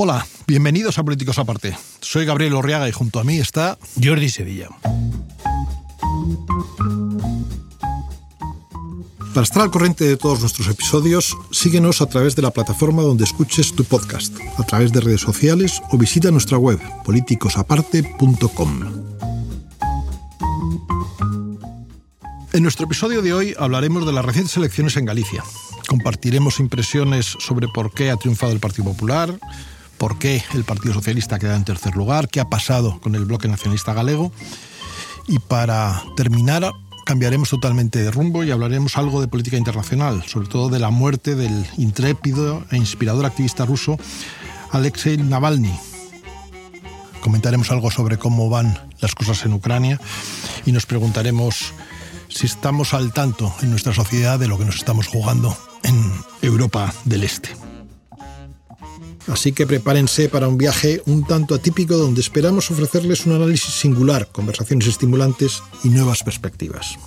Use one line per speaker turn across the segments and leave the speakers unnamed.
Hola, bienvenidos a Políticos Aparte. Soy Gabriel Orriaga y junto a mí está
Jordi Sevilla.
Para estar al corriente de todos nuestros episodios, síguenos a través de la plataforma donde escuches tu podcast, a través de redes sociales o visita nuestra web politicosaparte.com. En nuestro episodio de hoy hablaremos de las recientes elecciones en Galicia. Compartiremos impresiones sobre por qué ha triunfado el Partido Popular, por qué el Partido Socialista ha quedado en tercer lugar, qué ha pasado con el bloque nacionalista galego. Y para terminar, cambiaremos totalmente de rumbo y hablaremos algo de política internacional, sobre todo de la muerte del intrépido e inspirador activista ruso Alexei Navalny. Comentaremos algo sobre cómo van las cosas en Ucrania y nos preguntaremos si estamos al tanto en nuestra sociedad de lo que nos estamos jugando en Europa del Este. Así que prepárense para un viaje un tanto atípico donde esperamos ofrecerles un análisis singular, conversaciones estimulantes y nuevas perspectivas.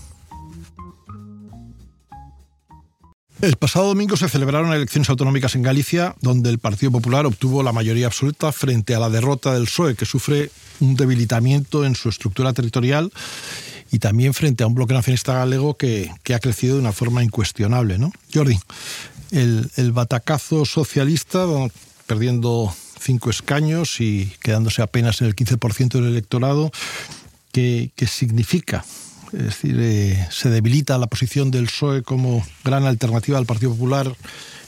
El pasado domingo se celebraron elecciones autonómicas en Galicia, donde el Partido Popular obtuvo la mayoría absoluta frente a la derrota del PSOE, que sufre un debilitamiento en su estructura territorial y también frente a un bloque nacionalista galego que, ha crecido de una forma incuestionable. ¿no? Jordi, el, el batacazo socialista perdiendo cinco escaños y quedándose apenas en el 15% del electorado, ¿qué, significa? Es decir, eh, se debilita la posición del PSOE como gran alternativa al Partido Popular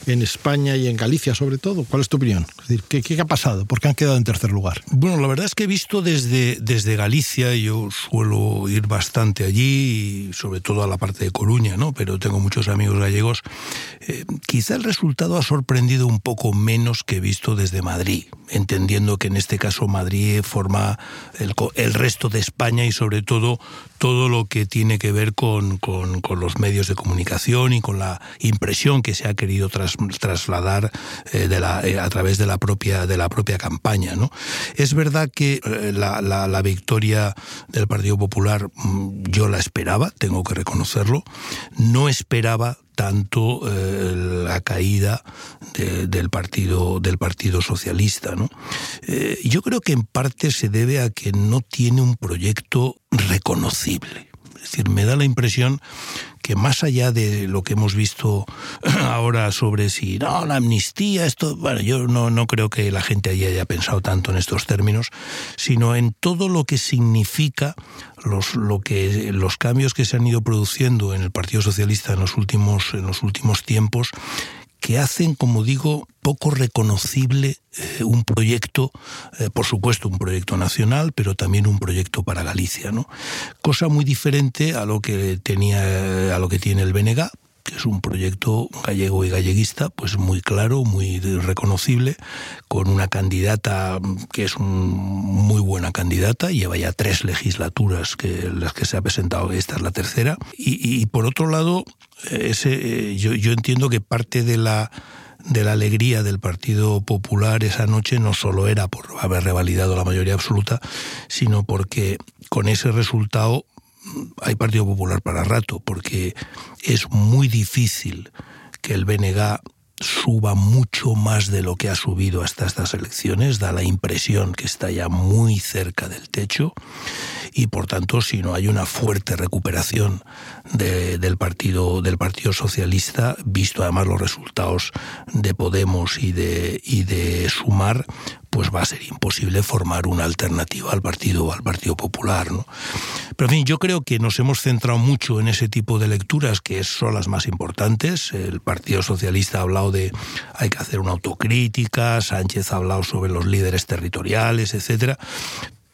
en España y en Galicia sobre todo. ¿Cuál es tu opinión? Es decir, ¿qué, ¿qué, ha pasado? ¿Por qué han quedado en tercer lugar?
Bueno, la verdad es que he visto desde, desde Galicia, yo suelo ir bastante allí, sobre todo a la parte de Coruña, ¿no? pero tengo muchos amigos gallegos, eh, quizá el resultado ha sorprendido un poco menos que he visto desde Madrid, entendiendo que en este caso Madrid forma el, el resto de España y sobre todo todo lo que tiene que ver con, con, con los medios de comunicación y con la impresión que se ha querido tras trasladar eh, de la, eh, a través de la propia, de la propia campaña. ¿no? Es verdad que eh, la, la, victoria del Partido Popular mm, yo la esperaba, tengo que reconocerlo. No esperaba tanto la caída del partido del partido socialista ¿no? yo creo que en parte se debe a que no tiene un proyecto reconocible es decir me da la impresión que más allá de lo que hemos visto ahora sobre si no, la amnistía, esto, bueno, yo no, no creo que la gente allí haya pensado tanto en estos términos, sino en todo lo que significa los, lo que, los cambios que se han ido produciendo en el Partido Socialista en los últimos, en los últimos tiempos que hacen, como digo, poco reconocible eh, un proyecto, eh, por supuesto un proyecto nacional, pero también un proyecto para Galicia, ¿no? Cosa muy diferente a lo que tenía, a lo que tiene el BNG, que es un proyecto gallego y galleguista, pues muy claro, muy reconocible, con una candidata que es una muy buena candidata, lleva ya tres legislaturas que las que se ha presentado, esta es la tercera, y, por otro lado, ese, eh, yo, yo entiendo que parte de la de la alegría del Partido Popular esa noche no solo era por haber revalidado la mayoría absoluta, sino porque con ese resultado hay Partido Popular para rato, porque es muy difícil que el BNG suba mucho más de lo que ha subido hasta estas elecciones, da la impresión que está ya muy cerca del techo y por tanto si no hay una fuerte recuperación del partido del partido socialista visto además los resultados de Podemos y de y de Sumar pues va a ser imposible formar una alternativa al partido al partido popular ¿no? pero en fin yo creo que nos hemos centrado mucho en ese tipo de lecturas que son las más importantes el partido socialista ha hablado de hay que hacer una autocrítica Sánchez ha hablado sobre los líderes territoriales etcétera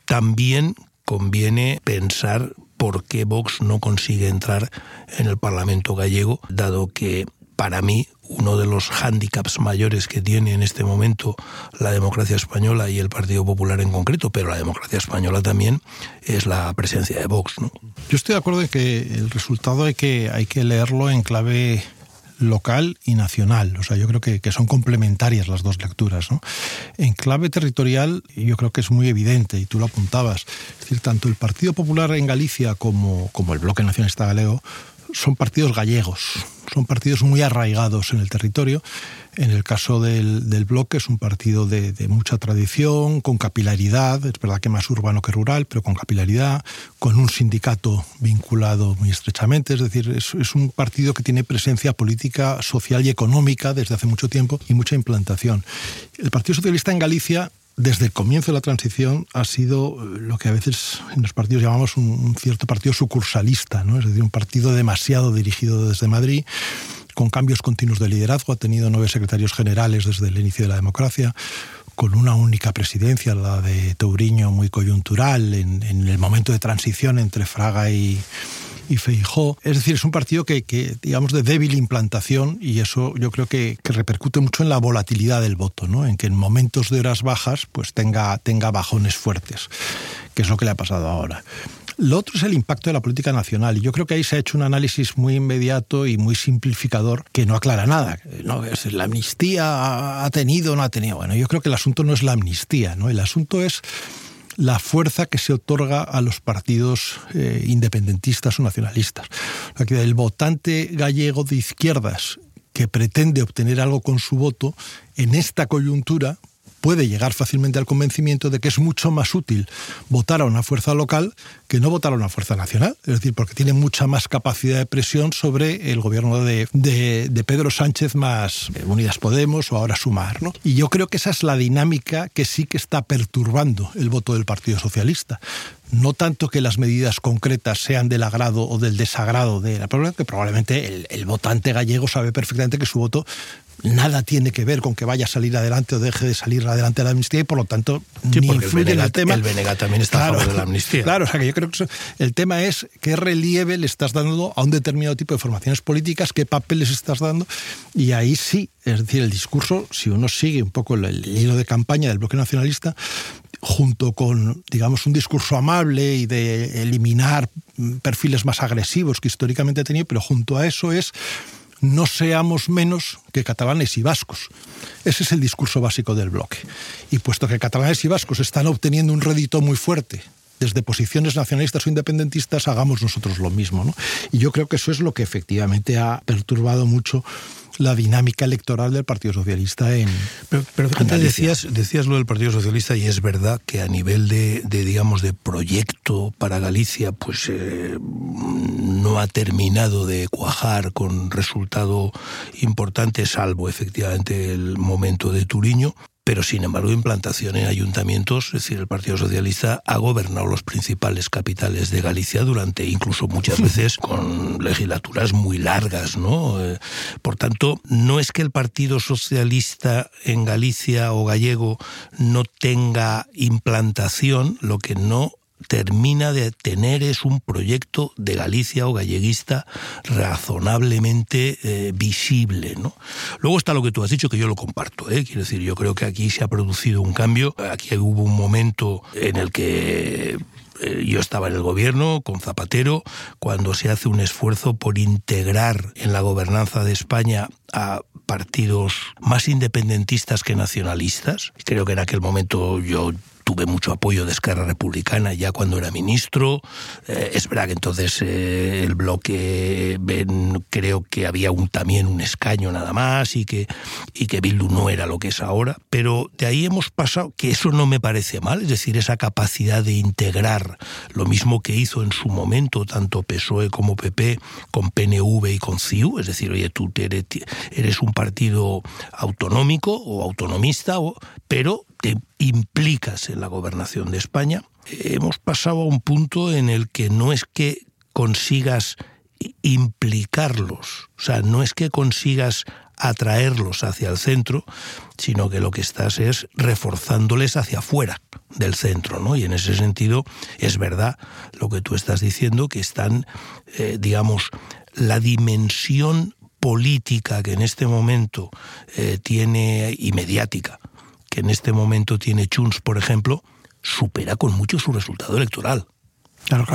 también conviene pensar por qué Vox no consigue entrar en el Parlamento gallego, dado que para mí uno de los hándicaps mayores que tiene en este momento la democracia española y el Partido Popular en concreto, pero la democracia española también, es la presencia de Vox.
Yo estoy de acuerdo en que el resultado hay que, hay que leerlo en clave local y nacional. O sea, yo creo que, son complementarias las dos lecturas. En clave territorial, yo creo que es muy evidente, y tú lo apuntabas. Es decir, tanto el Partido Popular en Galicia como, como el Bloque Nacionalista Galego son partidos gallegos, son partidos muy arraigados en el territorio. En el caso del, bloque es un partido de, mucha tradición, con capilaridad, es verdad que más urbano que rural, pero con capilaridad, con un sindicato vinculado muy estrechamente, es decir, es, es un partido que tiene presencia política, social y económica desde hace mucho tiempo y mucha implantación. El Partido Socialista en Galicia desde el comienzo de la transición ha sido eh, lo que a veces en los partidos llamamos un, cierto partido sucursalista, es decir, un partido demasiado dirigido desde Madrid, con cambios continuos de liderazgo, ha tenido nueve secretarios generales desde el inicio de la democracia, con una única presidencia, la de Touriño, muy coyuntural, en el momento de transición entre Fraga y, y Feijó. Es decir, es un partido que, digamos, de débil implantación y eso yo creo que, repercute mucho en la volatilidad del voto, ¿no? En que en momentos de horas bajas pues tenga, tenga bajones fuertes, que es lo que le ha pasado ahora. Lo otro es el impacto de la política nacional. Y yo creo que ahí se ha hecho un análisis muy inmediato y muy simplificador que no aclara nada. No, la amnistía ha tenido o no ha tenido. Bueno, yo creo que el asunto no es la amnistía, ¿no? El asunto es la fuerza que se otorga a los partidos eh, independentistas o nacionalistas. El votante gallego de izquierdas que pretende obtener algo con su voto, en esta coyuntura puede llegar fácilmente al convencimiento de que es mucho más útil votar a una fuerza local que no votar a una fuerza nacional. Es decir, porque tiene mucha más capacidad de presión sobre el gobierno de, Pedro Sánchez más eh, Unidas Podemos o ahora Sumar. ¿no? Y yo creo que esa es la dinámica que sí que está perturbando el voto del Partido Socialista no tanto que las medidas concretas sean del agrado o del desagrado de la problema, que probablemente el, votante gallego sabe perfectamente que su voto nada tiene que ver con que vaya a salir adelante o deje de salir adelante la amnistía y por lo tanto
ni influye en el tema. El Benega también está a favor de la amnistía.
Claro, o sea que yo creo que el tema es qué relieve le estás dando a un determinado tipo de formaciones políticas, qué papeles estás dando y ahí sí, es decir, el discurso, si uno sigue un poco el hilo de campaña del bloque nacionalista, junto con, digamos, un discurso amable y de eliminar perfiles más agresivos que históricamente ha tenido, pero junto a eso es no seamos menos que catalanes y vascos. Ese es el discurso básico del bloque. Y puesto que catalanes y vascos están obteniendo un rédito muy fuerte desde posiciones nacionalistas o independentistas, hagamos nosotros lo mismo. Y yo creo que eso es lo que efectivamente ha perturbado mucho la dinámica electoral del Partido Socialista en.
Pero, pero decías, decías lo del Partido Socialista y es verdad que a nivel de, digamos, de proyecto para Galicia, pues eh, no ha terminado de cuajar con resultado importante, salvo efectivamente el momento de Turiño pero sin embargo implantación en ayuntamientos, es decir, el Partido Socialista ha gobernado los principales capitales de Galicia durante incluso muchas veces con legislaturas muy largas, ¿no? Eh, por tanto, no es que el Partido Socialista en Galicia o gallego no tenga implantación, lo que no termina de tener es un proyecto de Galicia o galleguista razonablemente eh, visible. ¿no? Luego está lo que tú has dicho, que yo lo comparto. ¿eh? Quiero decir, yo creo que aquí se ha producido un cambio. Aquí hubo un momento en el que eh, yo estaba en el gobierno con Zapatero cuando se hace un esfuerzo por integrar en la gobernanza de España a partidos más independentistas que nacionalistas. Creo que en aquel momento yo tuve mucho apoyo de Esquerra Republicana ya cuando era ministro. Eh, es verdad que entonces eh, el bloque ven, creo que había un, también un escaño nada más y que, y que Bildu no era lo que es ahora, pero de ahí hemos pasado, que eso no me parece mal, es decir, esa capacidad de integrar lo mismo que hizo en su momento tanto PSOE como PP con PNV y con CIU, es decir, oye, tú eres, eres un partido autonómico o autonomista, pero te implicas en la gobernación de España, hemos pasado a un punto en el que no es que consigas implicarlos, o sea, no es que consigas atraerlos hacia el centro, sino que lo que estás es reforzándoles hacia afuera del centro, ¿no? Y en ese sentido es verdad lo que tú estás diciendo, que están, eh, digamos, la dimensión política que en este momento eh, tiene y mediática que en este momento tiene Chunts, por ejemplo, supera con mucho su resultado electoral.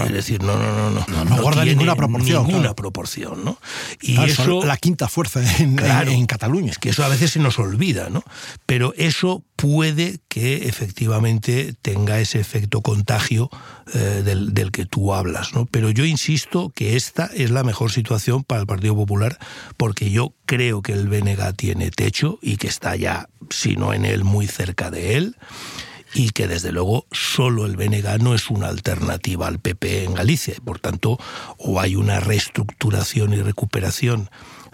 Es decir, no, no, no, no.
No, no, guarda ninguna proporción.
Ninguna proporción, ¿no?
Y eso. La quinta fuerza en, en, Cataluña.
Es que eso a veces se nos olvida, ¿no? Pero eso puede que efectivamente tenga ese efecto contagio eh, del, del, que tú hablas, ¿no? Pero yo insisto que esta es la mejor situación para el Partido Popular porque yo creo que el BNG tiene techo y que está ya, si no en él, muy cerca de él y que desde luego solo el BNG no es una alternativa al PP en Galicia. Por tanto, o hay una reestructuración y recuperación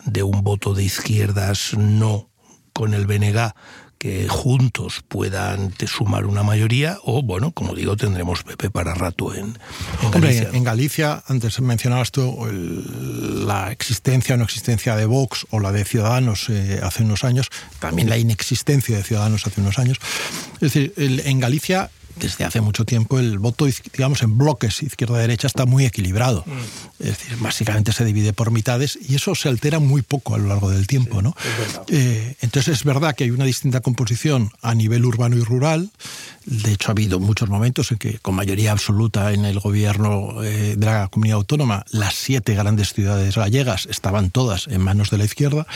de un voto de izquierdas no con el BNG que juntos puedan sumar una mayoría o, bueno, como digo, tendremos PP para rato en, Galicia.
en Galicia, antes mencionabas tú la existencia o no existencia de Vox o la de Ciudadanos eh, hace unos años, también la inexistencia de Ciudadanos hace unos años. Es decir, en Galicia desde hace mucho tiempo el voto, digamos, en bloques izquierda-derecha está muy equilibrado. Mm. Es decir, básicamente se divide por mitades y eso se altera muy poco a lo largo del tiempo, ¿no? Eh, entonces es verdad que hay una distinta composición a nivel urbano y rural. De hecho, ha habido muchos momentos en que, con mayoría absoluta en el gobierno eh, de la comunidad autónoma, las siete grandes ciudades gallegas estaban todas en manos de la izquierda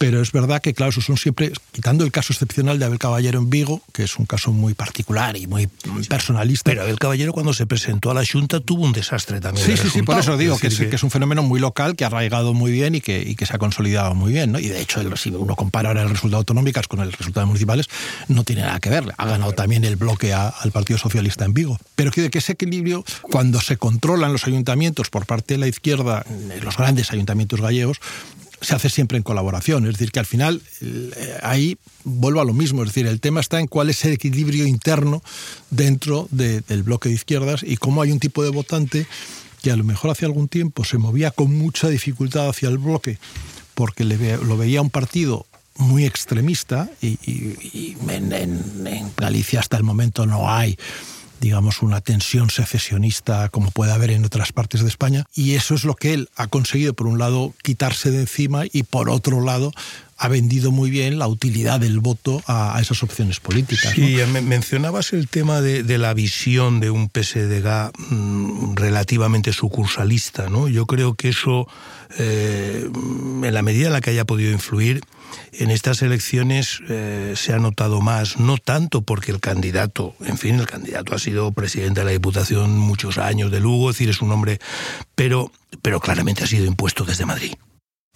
pero es verdad que, claro, esos son siempre, quitando el caso excepcional de Abel Caballero en Vigo, que es un caso muy particular y muy personalista.
Pero Abel Caballero, cuando se presentó a la Junta, tuvo un desastre también.
Sí, sí, sí, por eso digo que es, que... es, un fenómeno muy local, que ha arraigado muy bien y que, y que se ha consolidado muy bien. ¿no? Y de hecho, si uno compara ahora el resultado autonómicas con el resultado municipales, no tiene nada que ver. Ha ganado también el bloque al Partido Socialista en Vigo. Pero que, que ese equilibrio, cuando se controlan los ayuntamientos por parte de la izquierda, los grandes ayuntamientos gallegos, se hace siempre en colaboración. Es decir, que al final eh, ahí vuelvo a lo mismo. Es decir, el tema está en cuál es el equilibrio interno dentro del bloque de izquierdas y cómo hay un tipo de votante que a lo mejor hace algún tiempo se movía con mucha dificultad hacia el bloque porque lo veía un partido muy extremista y, en Galicia hasta el momento no hay digamos, una tensión secesionista como puede haber en otras partes de España. Y eso es lo que él ha conseguido, por un lado, quitarse de encima y por otro lado, ha vendido muy bien la utilidad del voto a, esas opciones políticas.
Sí, mencionabas el tema de, la visión de un PSDG mm, relativamente sucursalista, ¿no? Yo creo que eso, eh, en la medida en la que haya podido influir, en estas elecciones eh, se ha notado más, no tanto porque el candidato, en fin, el candidato ha sido presidente de la Diputación muchos años de Lugo, es decir, es un hombre, pero, pero claramente ha sido impuesto desde Madrid.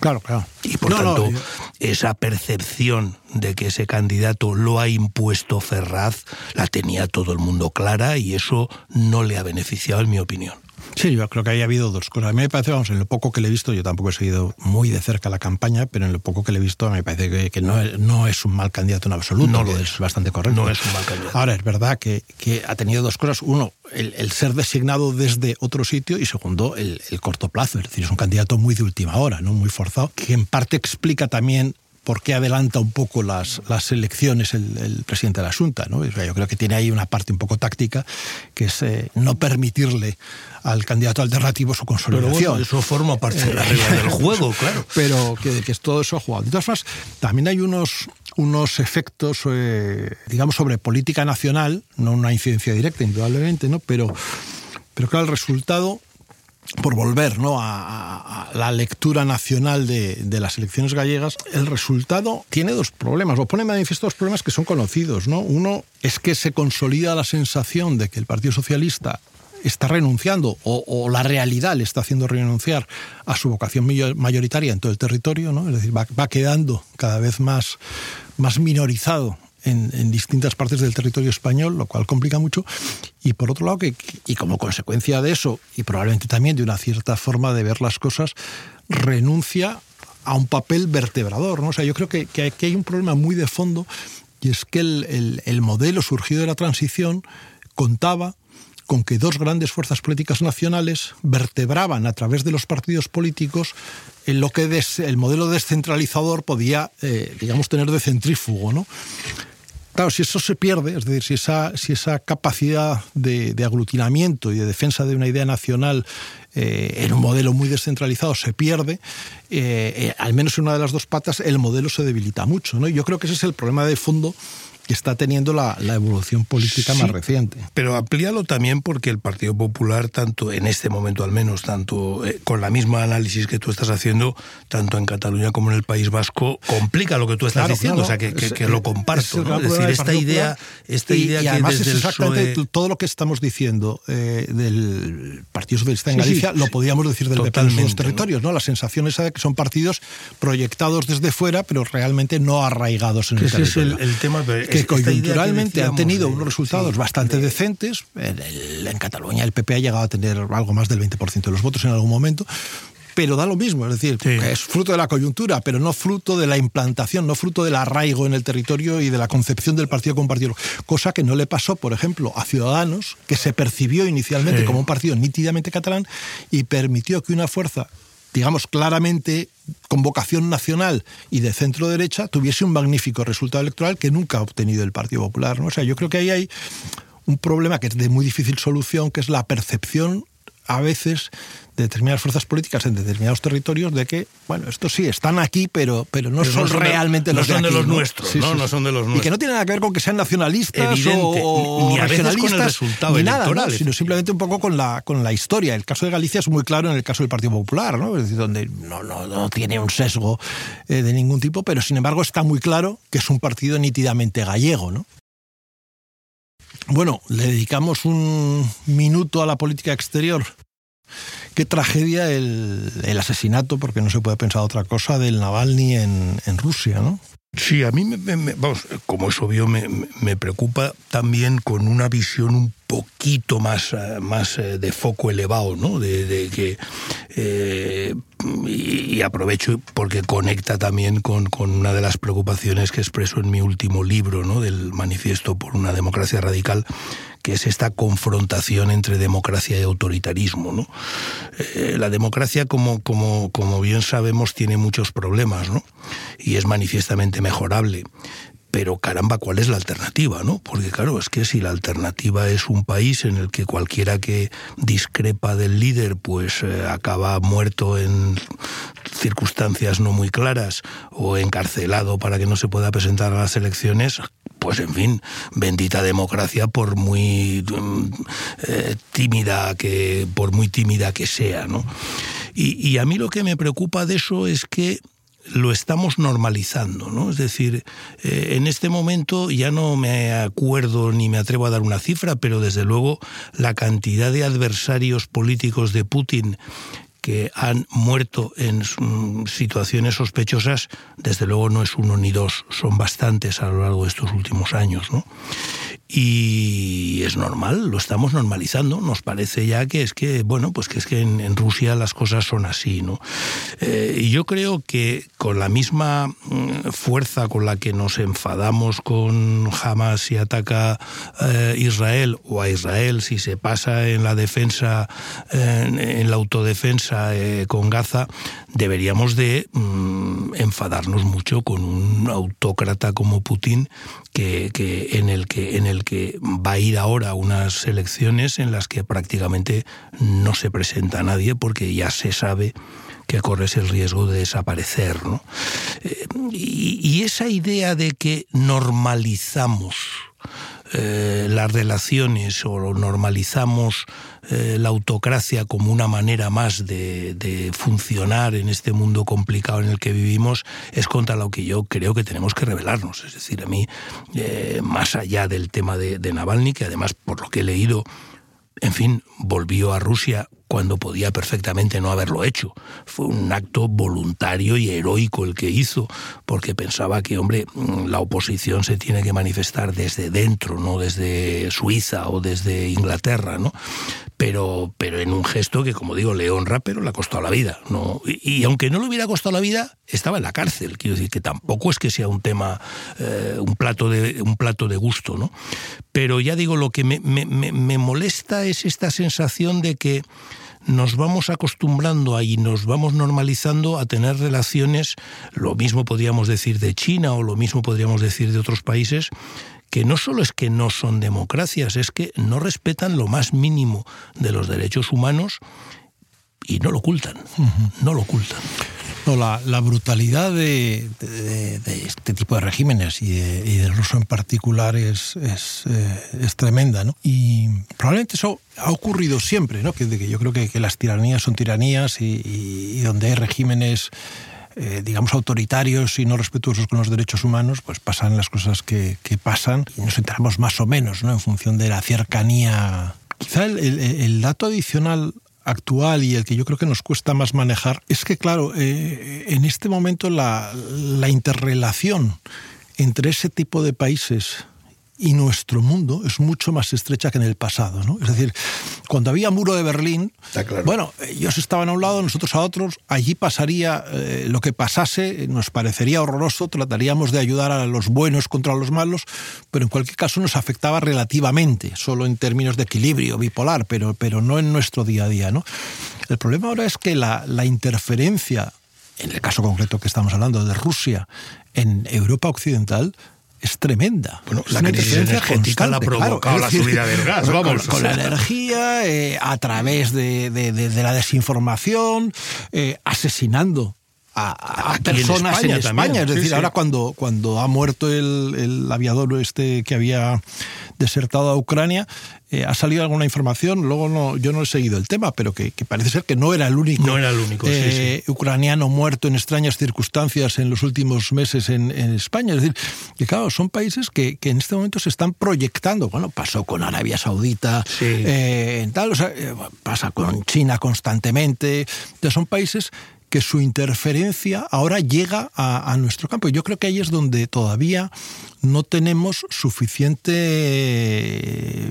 Claro, claro.
Y por tanto, esa percepción de que ese candidato lo ha impuesto Ferraz la tenía todo el mundo clara y eso no le ha beneficiado, en mi opinión.
Sí, yo creo que ahí ha habido dos cosas. A mí me parece, vamos, en lo poco que le he visto, yo tampoco he seguido muy de cerca la campaña, pero en lo poco que le he visto me parece que, no, es, no, es, un mal candidato en absoluto.
No lo es.
bastante correcto.
No es un mal candidato.
Ahora, es verdad que, que ha tenido dos cosas. Uno, el, ser designado desde otro sitio y segundo, el, el, corto plazo. Es decir, es un candidato muy de última hora, ¿no? muy forzado, que en parte explica también por qué adelanta un poco las, las elecciones el, presidente de la Junta. ¿no? Yo creo que tiene ahí una parte un poco táctica, que es eh, no permitirle al candidato alternativo su consolidación.
Pero eso forma parte de la regla del juego, claro.
Pero que, que todo eso ha jugado. De todas formas, también hay unos, unos efectos, eh, digamos, sobre política nacional, no una incidencia directa, indudablemente, ¿no? pero, pero claro, el resultado por volver ¿no? a, la lectura nacional de, las elecciones gallegas, el resultado tiene dos problemas, o pone manifiesto dos problemas que son conocidos. ¿no? Uno es que se consolida la sensación de que el Partido Socialista está renunciando o, la realidad le está haciendo renunciar a su vocación mayoritaria en todo el territorio, ¿no? es decir, va, va quedando cada vez más, más minorizado en, distintas partes del territorio español, lo cual complica mucho. Y por otro lado, que, y como consecuencia de eso, y probablemente también de una cierta forma de ver las cosas, renuncia a un papel vertebrador. ¿no? O sea, yo creo que, que aquí hay un problema muy de fondo y es que el, el, modelo surgido de la transición contaba con que dos grandes fuerzas políticas nacionales vertebraban a través de los partidos políticos en lo que el modelo descentralizador podía, eh, digamos, tener de centrífugo. ¿no? Claro, si eso se pierde, es decir, si esa, si esa capacidad de, aglutinamiento y de defensa de una idea nacional eh, en un modelo muy descentralizado se pierde, eh, eh, al menos en una de las dos patas el modelo se debilita mucho. ¿no? yo creo que ese es el problema de fondo que está teniendo la, evolución política más reciente.
Pero amplíalo también porque el Partido Popular, tanto en este momento al menos, tanto eh, con la misma análisis que tú estás haciendo, tanto en Cataluña como en el País Vasco, complica lo que tú estás diciendo, o sea, que, lo comparto. Es, decir, esta idea, esta idea que
además es exactamente todo lo que estamos diciendo eh, del Partido Socialista en Galicia, lo podríamos decir del PP en los territorios, ¿no? La sensación esa de que son partidos proyectados desde fuera, pero realmente no arraigados en el territorio.
Es el, tema,
que coyunturalmente han tenido unos resultados bastante decentes. En, Cataluña el PP ha llegado a tener algo más del 20% de los votos en algún momento pero da lo mismo, es decir, es fruto de la coyuntura, pero no fruto de la implantación, no fruto del arraigo en el territorio y de la concepción del partido como partido. Cosa que no le pasó, por ejemplo, a Ciudadanos, que se percibió inicialmente como un partido nítidamente catalán y permitió que una fuerza digamos, claramente con vocación nacional y de centro derecha, tuviese un magnífico resultado electoral que nunca ha obtenido el Partido Popular. ¿no? O sea, yo creo que ahí hay un problema que es de muy difícil solución, que es la percepción a veces de determinadas fuerzas políticas en determinados territorios de que, bueno, estos sí están aquí, pero, pero no, son, realmente los,
son
de,
los nuestros, ¿no? no son de los nuestros.
Y que no tiene nada que ver con que sean nacionalistas o,
ni a veces con el resultado
nada, sino simplemente un poco con la, con la historia. El caso de Galicia es muy claro en el caso del Partido Popular, ¿no? Es decir, donde no, no, no tiene un sesgo eh, de ningún tipo, pero sin embargo está muy claro que es un partido nítidamente gallego, ¿no? Bueno, le dedicamos un minuto a la política exterior Qué tragedia el, asesinato, porque no se puede pensar otra cosa, del Navalny en, en Rusia, ¿no?
Sí, a mí, me, vamos, como es obvio, me, me, preocupa también con una visión un poquito más, eh, más eh, de foco elevado, ¿no? De, que eh, y, aprovecho porque conecta también con, una de las preocupaciones que expreso en mi último libro, ¿no? Del manifiesto por una democracia radical, que es esta confrontación entre democracia y autoritarismo. ¿no? Eh, la democracia, como, como, como bien sabemos, tiene muchos problemas ¿no? y es manifiestamente mejorable pero caramba, ¿cuál es la alternativa? ¿no? Porque claro, es que si la alternativa es un país en el que cualquiera que discrepa del líder pues eh, acaba muerto en circunstancias no muy claras o encarcelado para que no se pueda presentar a las elecciones, pues en fin, bendita democracia por muy mm, eh, tímida que por muy tímida que sea, ¿no? Y, y a mí lo que me preocupa de eso es que lo estamos normalizando, ¿no? Es decir, eh, en este momento ya no me acuerdo ni me atrevo a dar una cifra, pero desde luego la cantidad de adversarios políticos de Putin que han muerto en mm, situaciones sospechosas, desde luego no es uno ni dos, son bastantes a lo largo de estos últimos años, ¿no? Y es normal, lo estamos normalizando. Nos parece ya que es que, bueno, pues que es que en, Rusia las cosas son así, ¿no? Eh, yo creo que con la misma mm, fuerza con la que nos enfadamos con Hamas si ataca eh, Israel o a Israel si se pasa en la defensa, en, la autodefensa eh, con Gaza, deberíamos de mm, enfadarnos mucho con un autócrata como Putin que, que en el que que va a ir ahora a unas elecciones en las que prácticamente no se presenta nadie porque ya se sabe que corres el riesgo de desaparecer. Eh, y, esa idea de que normalizamos eh, las relaciones o normalizamos eh, la autocracia como una manera más de, funcionar en este mundo complicado en el que vivimos es contra lo que yo creo que tenemos que revelarnos. Es decir, a mí, eh, más allá del tema de Navalny, que además por lo que he leído, en fin, volvió a Rusia cuando podía perfectamente no haberlo hecho. Fue un acto voluntario y heroico el que hizo, porque pensaba que, hombre, mm, la oposición se tiene que manifestar desde dentro, no desde Suiza o desde Inglaterra, ¿no? Pero, pero en un gesto que, como digo, le honra, pero le ha costado la vida. ¿no? Y, aunque no le hubiera costado la vida, estaba en la cárcel. Quiero decir que tampoco es que sea un tema, eh, un, plato de, un plato de gusto, ¿no? Pero ya digo, lo que me, me molesta es esta sensación de que nos vamos acostumbrando ahí, nos vamos normalizando a tener relaciones, lo mismo podríamos decir de China o lo mismo podríamos decir de otros países, que no solo es que no son democracias, es que no respetan lo más mínimo de los derechos humanos y no lo ocultan, no lo ocultan.
No, la, la brutalidad de, de, de, este tipo de regímenes y, de, y, del ruso en particular es, es, eh, es, tremenda, ¿no? Y probablemente eso ha ocurrido siempre, ¿no? Que, que yo creo que, que, las tiranías son tiranías y, y donde hay regímenes eh, digamos, autoritarios y no respetuosos con los derechos humanos, pues pasan las cosas que, que pasan y nos enteramos más o menos, ¿no? En función de la cercanía. Quizá el, el, el dato adicional actual y el que yo creo que nos cuesta más manejar es que, claro, eh, en este momento la, la interrelación entre ese tipo de países y nuestro mundo es mucho más estrecha que en el pasado. ¿no? Es decir, cuando había muro de Berlín,
claro.
bueno, ellos estaban a un lado, nosotros a otros, allí pasaría eh, lo que pasase, nos parecería horroroso, trataríamos de ayudar a los buenos contra los malos, pero en cualquier caso nos afectaba relativamente, solo en términos de equilibrio bipolar, pero, pero no en nuestro día a día. ¿no? El problema ahora es que la, la interferencia, en el caso concreto que estamos hablando de Rusia, en Europa Occidental, es tremenda.
Bueno, la crisis energética la ha provocado claro, la decir, subida del gas, vamos.
Con, con la energía, eh, a través de, de, de, de, la desinformación, eh, asesinando a, a personas en España. En España. Es decir, sí, ahora. Cuando, cuando ha muerto el, el, aviador este que había desertado a Ucrania, eh, ha salido alguna información, luego no, yo no he seguido el tema, pero que, que parece ser que no era el único,
no era el único
eh,
sí,
ucraniano muerto en extrañas circunstancias en los últimos meses en, en España. Es decir, que claro, son países que, que, en este momento se están proyectando. Bueno, pasó con Arabia Saudita, eh, tal, o sea, pasa con China constantemente. Entonces son países que su interferencia ahora llega a, nuestro campo. Yo creo que ahí es donde todavía no tenemos suficiente,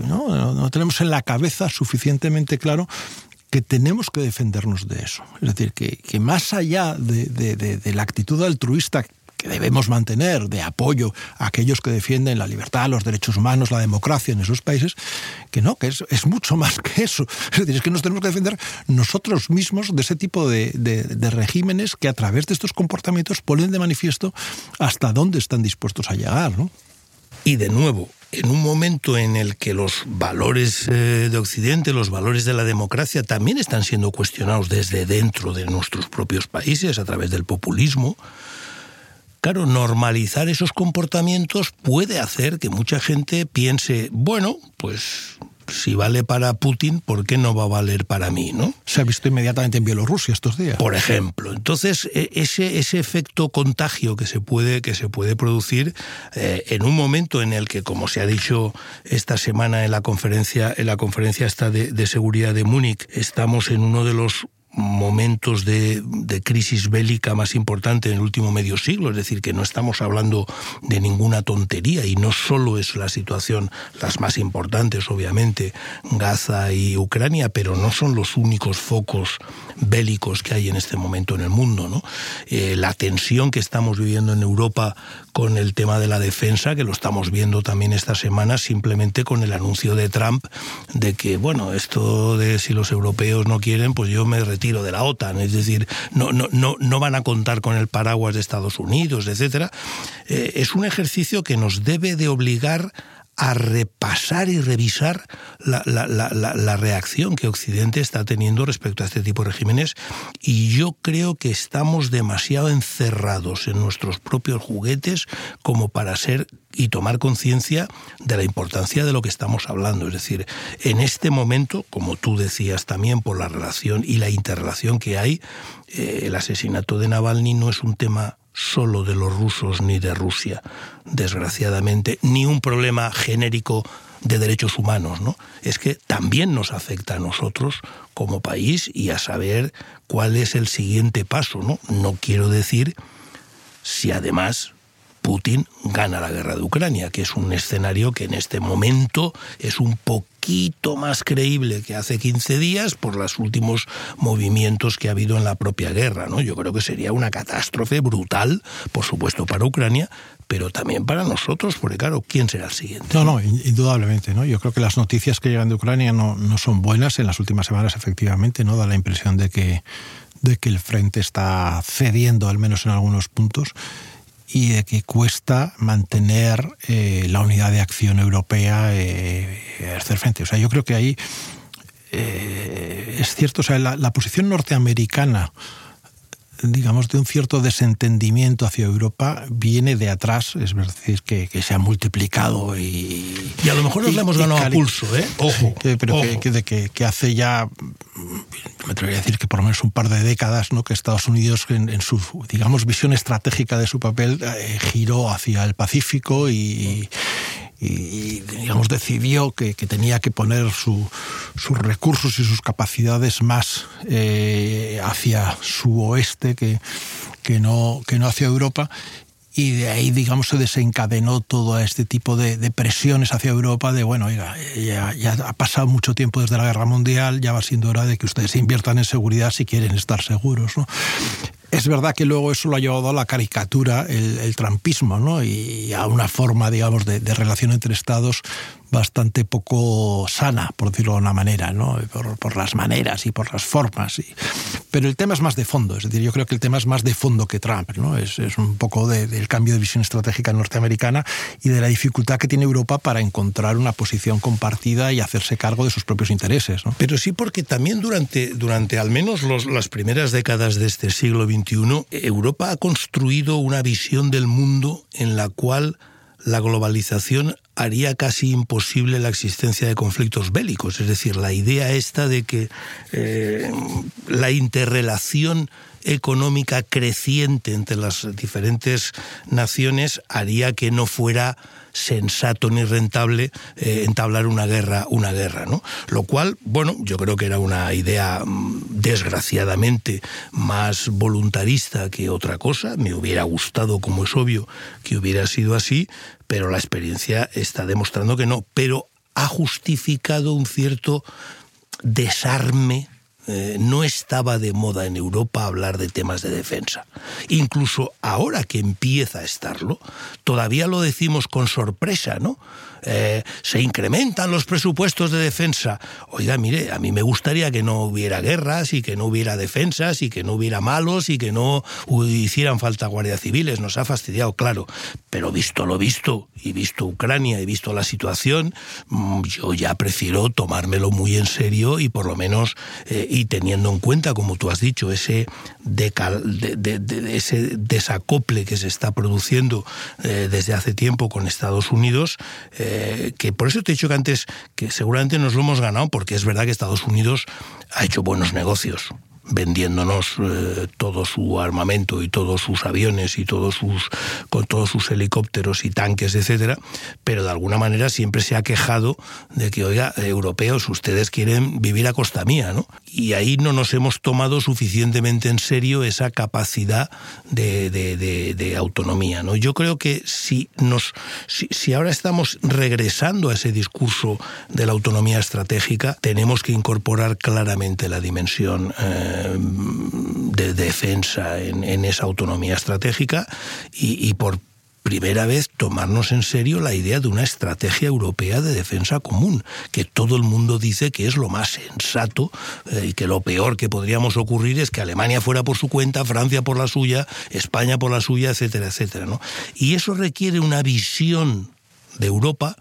no, no tenemos en la cabeza suficientemente claro que tenemos que defendernos de eso. Es decir, que, que más allá de, de, de la actitud altruista debemos mantener de apoyo a aquellos que defienden la libertad, los derechos humanos, la democracia en esos países, que no, que es, es mucho más que eso. Es decir, es que nos tenemos que defender nosotros mismos de ese tipo de, de, de regímenes que a través de estos comportamientos ponen de manifiesto hasta dónde están dispuestos a llegar. ¿no?
Y de nuevo, en un momento en el que los valores eh, de Occidente, los valores de la democracia también están siendo cuestionados desde dentro de nuestros propios países a través del populismo, Claro, normalizar esos comportamientos puede hacer que mucha gente piense, bueno, pues si vale para Putin, ¿por qué no va a valer para mí? ¿no?
Se ha visto inmediatamente en Bielorrusia estos días.
Por ejemplo. Entonces, e, ese, ese efecto contagio que se puede, que se puede producir eh, en un momento en el que, como se ha dicho esta semana en la conferencia, en la conferencia esta de, de seguridad de Múnich, estamos en uno de los momentos de, crisis bélica más importante en el último medio siglo, es decir, que no estamos hablando de ninguna tontería y no solo es la situación, las más importantes, obviamente, Gaza y Ucrania, pero no son los únicos focos bélicos que hay en este momento en el mundo. ¿no? Eh, la tensión que estamos viviendo en Europa con el tema de la defensa, que lo estamos viendo también esta semana, simplemente con el anuncio de Trump de que, bueno, esto de si los europeos no quieren, pues yo me retiro retiro de la OTAN, es decir, no, no, no, no van a contar con el paraguas de Estados Unidos, etcétera. Eh, es un ejercicio que nos debe de obligar a repasar y revisar la, la, la, reacción que Occidente está teniendo respecto a este tipo de regímenes y yo creo que estamos demasiado encerrados en nuestros propios juguetes como para ser y tomar conciencia de la importancia de lo que estamos hablando. Es decir, en este momento, como tú decías también por la relación y la interrelación que hay, eh, el asesinato de Navalny no es un tema solo de los rusos ni de Rusia, desgraciadamente, ni un problema genérico de derechos humanos, ¿no? Es que también nos afecta a nosotros como país y a saber cuál es el siguiente paso, ¿no? No quiero decir si además Putin gana la guerra de Ucrania, que es un escenario que en este momento es un poquito más creíble que hace 15 días por los últimos movimientos que ha habido en la propia guerra. ¿no? Yo creo que sería una catástrofe brutal, por supuesto, para Ucrania, pero también para nosotros, porque claro, ¿quién será el siguiente?
No, no, indudablemente, ¿no? Yo creo que las noticias que llegan de Ucrania no, no son buenas. En las últimas semanas, efectivamente, ¿no? Da la impresión de que, de que el frente está cediendo, al menos en algunos puntos y de que cuesta mantener eh, la unidad de acción europea eh, hacer frente. O sea, yo creo que ahí eh, es cierto, o sea, la, la posición norteamericana digamos, de un cierto desentendimiento hacia Europa viene de atrás, es decir, que, se ha multiplicado y...
Y a lo mejor nos hemos ganado a pulso, ¿eh?
Ojo. pero Que, que, hace ya, me atrevería a decir que por lo menos un par de décadas, ¿no? que Estados Unidos en, su, digamos, visión estratégica de su papel eh, giró hacia el Pacífico y y, digamos, decidió que, tenía que poner sus recursos y sus capacidades más eh, hacia su oeste que, que, no, que no hacia Europa y de ahí, digamos, se desencadenó todo este tipo de, presiones hacia Europa de, bueno, oiga, ya, ya, ha pasado mucho tiempo desde la Guerra Mundial, ya va siendo hora de que ustedes inviertan en seguridad si quieren estar seguros. Es verdad que luego eso lo ha llevado a la caricatura, el, trampismo, ¿no? Y a una forma, digamos, de, relación entre Estados bastante poco sana, por decirlo de una manera. Por, las maneras y por las formas. Pero el tema es más de fondo, es decir, yo creo que el tema es más de fondo que Trump. Es, un poco del cambio de visión estratégica norteamericana y de la dificultad que tiene Europa para encontrar una posición compartida y hacerse cargo de sus propios intereses.
Pero sí porque también durante, durante al menos las primeras décadas de este siglo XX, Europa ha construido una visión del mundo en la cual la globalización haría casi imposible la existencia de conflictos bélicos. Es decir, la idea esta de que eh, la interrelación económica creciente entre las diferentes naciones haría que no fuera sensato ni rentable eh, entablar una guerra, una guerra, ¿no? Lo cual, bueno, yo creo que era una idea mm, desgraciadamente más voluntarista que otra cosa. Me hubiera gustado, como es obvio, que hubiera sido así, pero la experiencia está demostrando que no. Pero ha justificado un cierto desarme eh, no estaba de moda en Europa hablar de temas de defensa. Incluso ahora que empieza a estarlo, todavía lo decimos con sorpresa, ¿no? Eh, se incrementan los presupuestos de defensa. Oiga, mire, a mí me gustaría que no hubiera guerras y que no hubiera defensas y que no hubiera malos y que no hicieran falta guardias civiles. Nos ha fastidiado, claro. Pero visto lo visto, y visto Ucrania, y visto la situación, mm, yo ya prefiero tomármelo muy en serio y por lo menos, eh, y teniendo en cuenta, como tú has dicho, ese, ese desacople que se está produciendo eh, desde hace tiempo con Estados Unidos, que por eso te he dicho que antes que seguramente nos lo hemos ganado, porque es verdad que Estados Unidos ha hecho buenos negocios vendiéndonos eh, todo su armamento y todos sus aviones y todos sus con todos sus helicópteros y tanques, etcétera, pero de alguna manera siempre se ha quejado de que, oiga, europeos, ustedes quieren vivir a costa mía, ¿no? Y ahí no nos hemos tomado suficientemente en serio esa capacidad de, de, autonomía, ¿no? Yo creo que si nos si, si ahora estamos regresando a ese discurso de la autonomía estratégica, tenemos que incorporar claramente la dimensión eh, de defensa en, esa autonomía estratégica y, por primera vez tomarnos en serio la idea de una estrategia europea de defensa común, que todo el mundo dice que es lo más sensato eh, y que lo peor que podríamos ocurrir es que Alemania fuera por su cuenta, Francia por la suya, España por la suya, etcétera, etcétera. ¿no? Y eso requiere una visión de Europa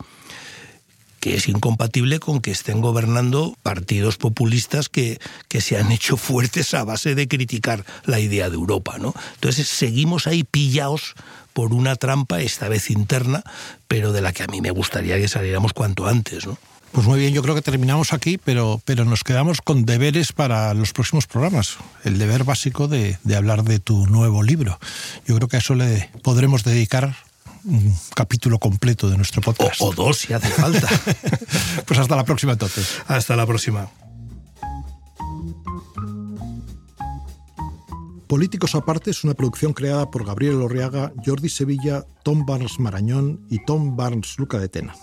que es incompatible con que estén gobernando partidos populistas que, que se han hecho fuertes a base de criticar la idea de Europa. ¿no? Entonces seguimos ahí pillados por una trampa, esta vez interna, pero de la que a mí me gustaría que saliéramos cuanto antes. ¿no?
Pues muy bien, yo creo que terminamos aquí, pero, pero nos quedamos con deberes para los próximos programas. El deber básico de, de hablar de tu nuevo libro. Yo creo que a eso le podremos dedicar un capítulo completo de nuestro podcast.
O, dos si hace falta.
pues hasta la próxima entonces.
Hasta la próxima.
Políticos Aparte es una producción creada por Gabriel Orriaga, Jordi Sevilla, Tom Barnes Marañón y Tom Barnes Luca de Tena.